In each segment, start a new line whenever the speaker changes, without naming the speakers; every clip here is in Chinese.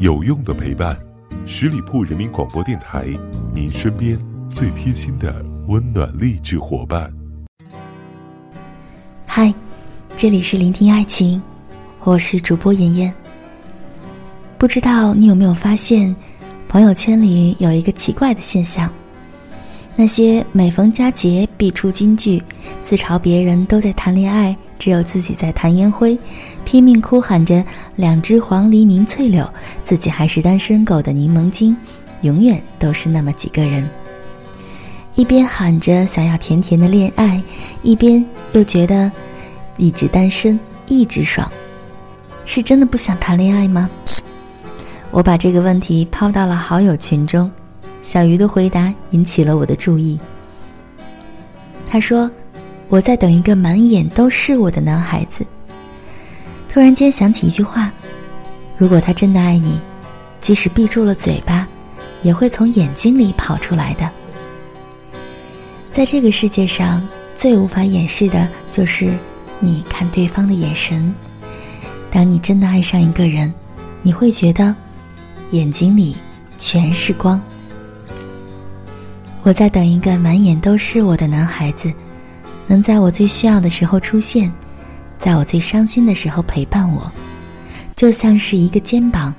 有用的陪伴，十里铺人民广播电台，您身边最贴心的温暖励志伙伴。
嗨，这里是聆听爱情，我是主播妍妍。不知道你有没有发现，朋友圈里有一个奇怪的现象：那些每逢佳节必出金句，自嘲别人都在谈恋爱。只有自己在弹烟灰，拼命哭喊着“两只黄鹂鸣翠柳”，自己还是单身狗的柠檬精，永远都是那么几个人。一边喊着想要甜甜的恋爱，一边又觉得一直单身一直爽，是真的不想谈恋爱吗？我把这个问题抛到了好友群中，小鱼的回答引起了我的注意。他说。我在等一个满眼都是我的男孩子。突然间想起一句话：如果他真的爱你，即使闭住了嘴巴，也会从眼睛里跑出来的。在这个世界上，最无法掩饰的就是你看对方的眼神。当你真的爱上一个人，你会觉得眼睛里全是光。我在等一个满眼都是我的男孩子。能在我最需要的时候出现，在我最伤心的时候陪伴我，就像是一个肩膀，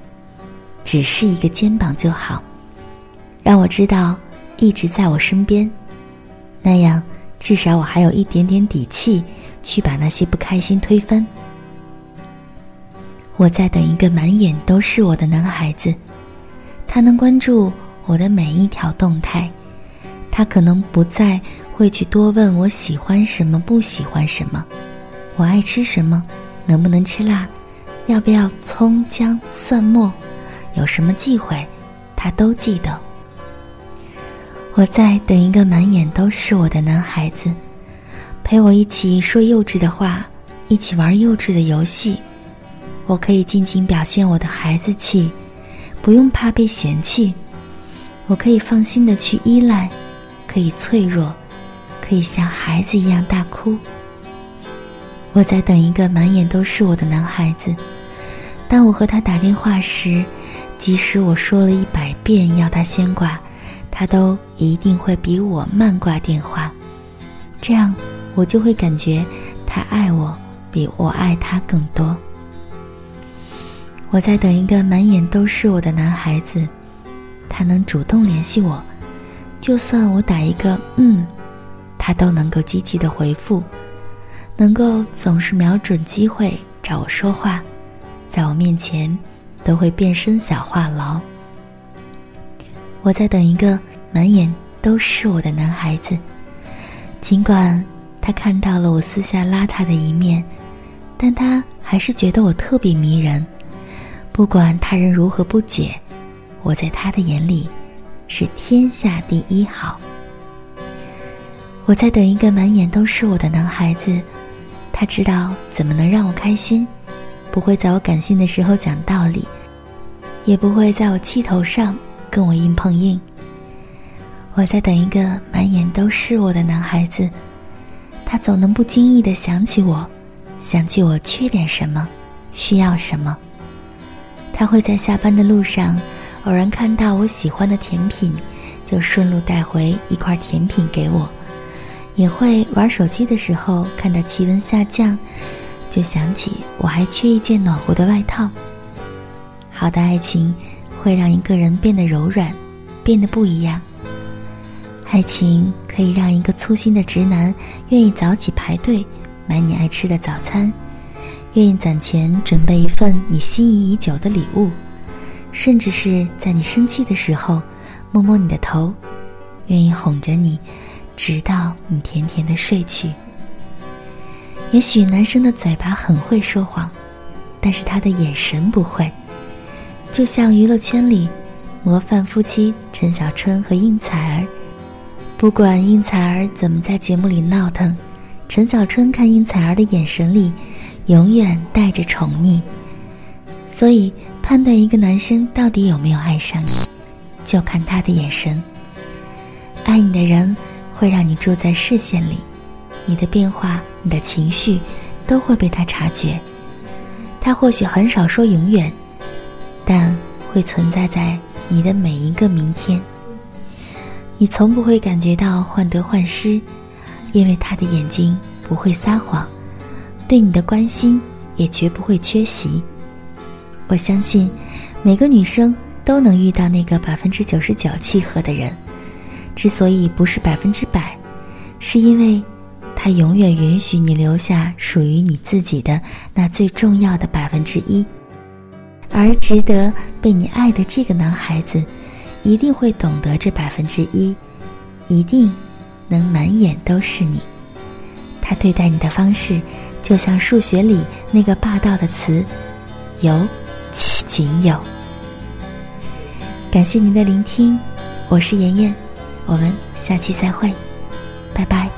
只是一个肩膀就好，让我知道一直在我身边，那样至少我还有一点点底气去把那些不开心推翻。我在等一个满眼都是我的男孩子，他能关注我的每一条动态，他可能不再。会去多问我喜欢什么，不喜欢什么，我爱吃什么，能不能吃辣，要不要葱姜蒜末，有什么忌讳，他都记得。我在等一个满眼都是我的男孩子，陪我一起说幼稚的话，一起玩幼稚的游戏，我可以尽情表现我的孩子气，不用怕被嫌弃，我可以放心的去依赖，可以脆弱。可以像孩子一样大哭。我在等一个满眼都是我的男孩子。当我和他打电话时，即使我说了一百遍要他先挂，他都一定会比我慢挂电话。这样，我就会感觉他爱我比我爱他更多。我在等一个满眼都是我的男孩子。他能主动联系我，就算我打一个嗯。他都能够积极的回复，能够总是瞄准机会找我说话，在我面前都会变身小话痨。我在等一个满眼都是我的男孩子，尽管他看到了我私下邋遢的一面，但他还是觉得我特别迷人。不管他人如何不解，我在他的眼里是天下第一好。我在等一个满眼都是我的男孩子，他知道怎么能让我开心，不会在我感性的时候讲道理，也不会在我气头上跟我硬碰硬。我在等一个满眼都是我的男孩子，他总能不经意的想起我，想起我缺点什么，需要什么。他会在下班的路上偶然看到我喜欢的甜品，就顺路带回一块甜品给我。也会玩手机的时候看到气温下降，就想起我还缺一件暖和的外套。好的爱情会让一个人变得柔软，变得不一样。爱情可以让一个粗心的直男愿意早起排队买你爱吃的早餐，愿意攒钱准备一份你心仪已久的礼物，甚至是在你生气的时候摸摸你的头，愿意哄着你。直到你甜甜的睡去。也许男生的嘴巴很会说谎，但是他的眼神不会。就像娱乐圈里模范夫妻陈小春和应采儿，不管应采儿怎么在节目里闹腾，陈小春看应采儿的眼神里永远带着宠溺。所以判断一个男生到底有没有爱上你，就看他的眼神。爱你的人。会让你住在视线里，你的变化、你的情绪，都会被他察觉。他或许很少说永远，但会存在在你的每一个明天。你从不会感觉到患得患失，因为他的眼睛不会撒谎，对你的关心也绝不会缺席。我相信，每个女生都能遇到那个百分之九十九契合的人。之所以不是百分之百，是因为。他永远允许你留下属于你自己的那最重要的百分之一，而值得被你爱的这个男孩子，一定会懂得这百分之一，一定能满眼都是你。他对待你的方式，就像数学里那个霸道的词“有仅有”。感谢您的聆听，我是妍妍，我们下期再会，拜拜。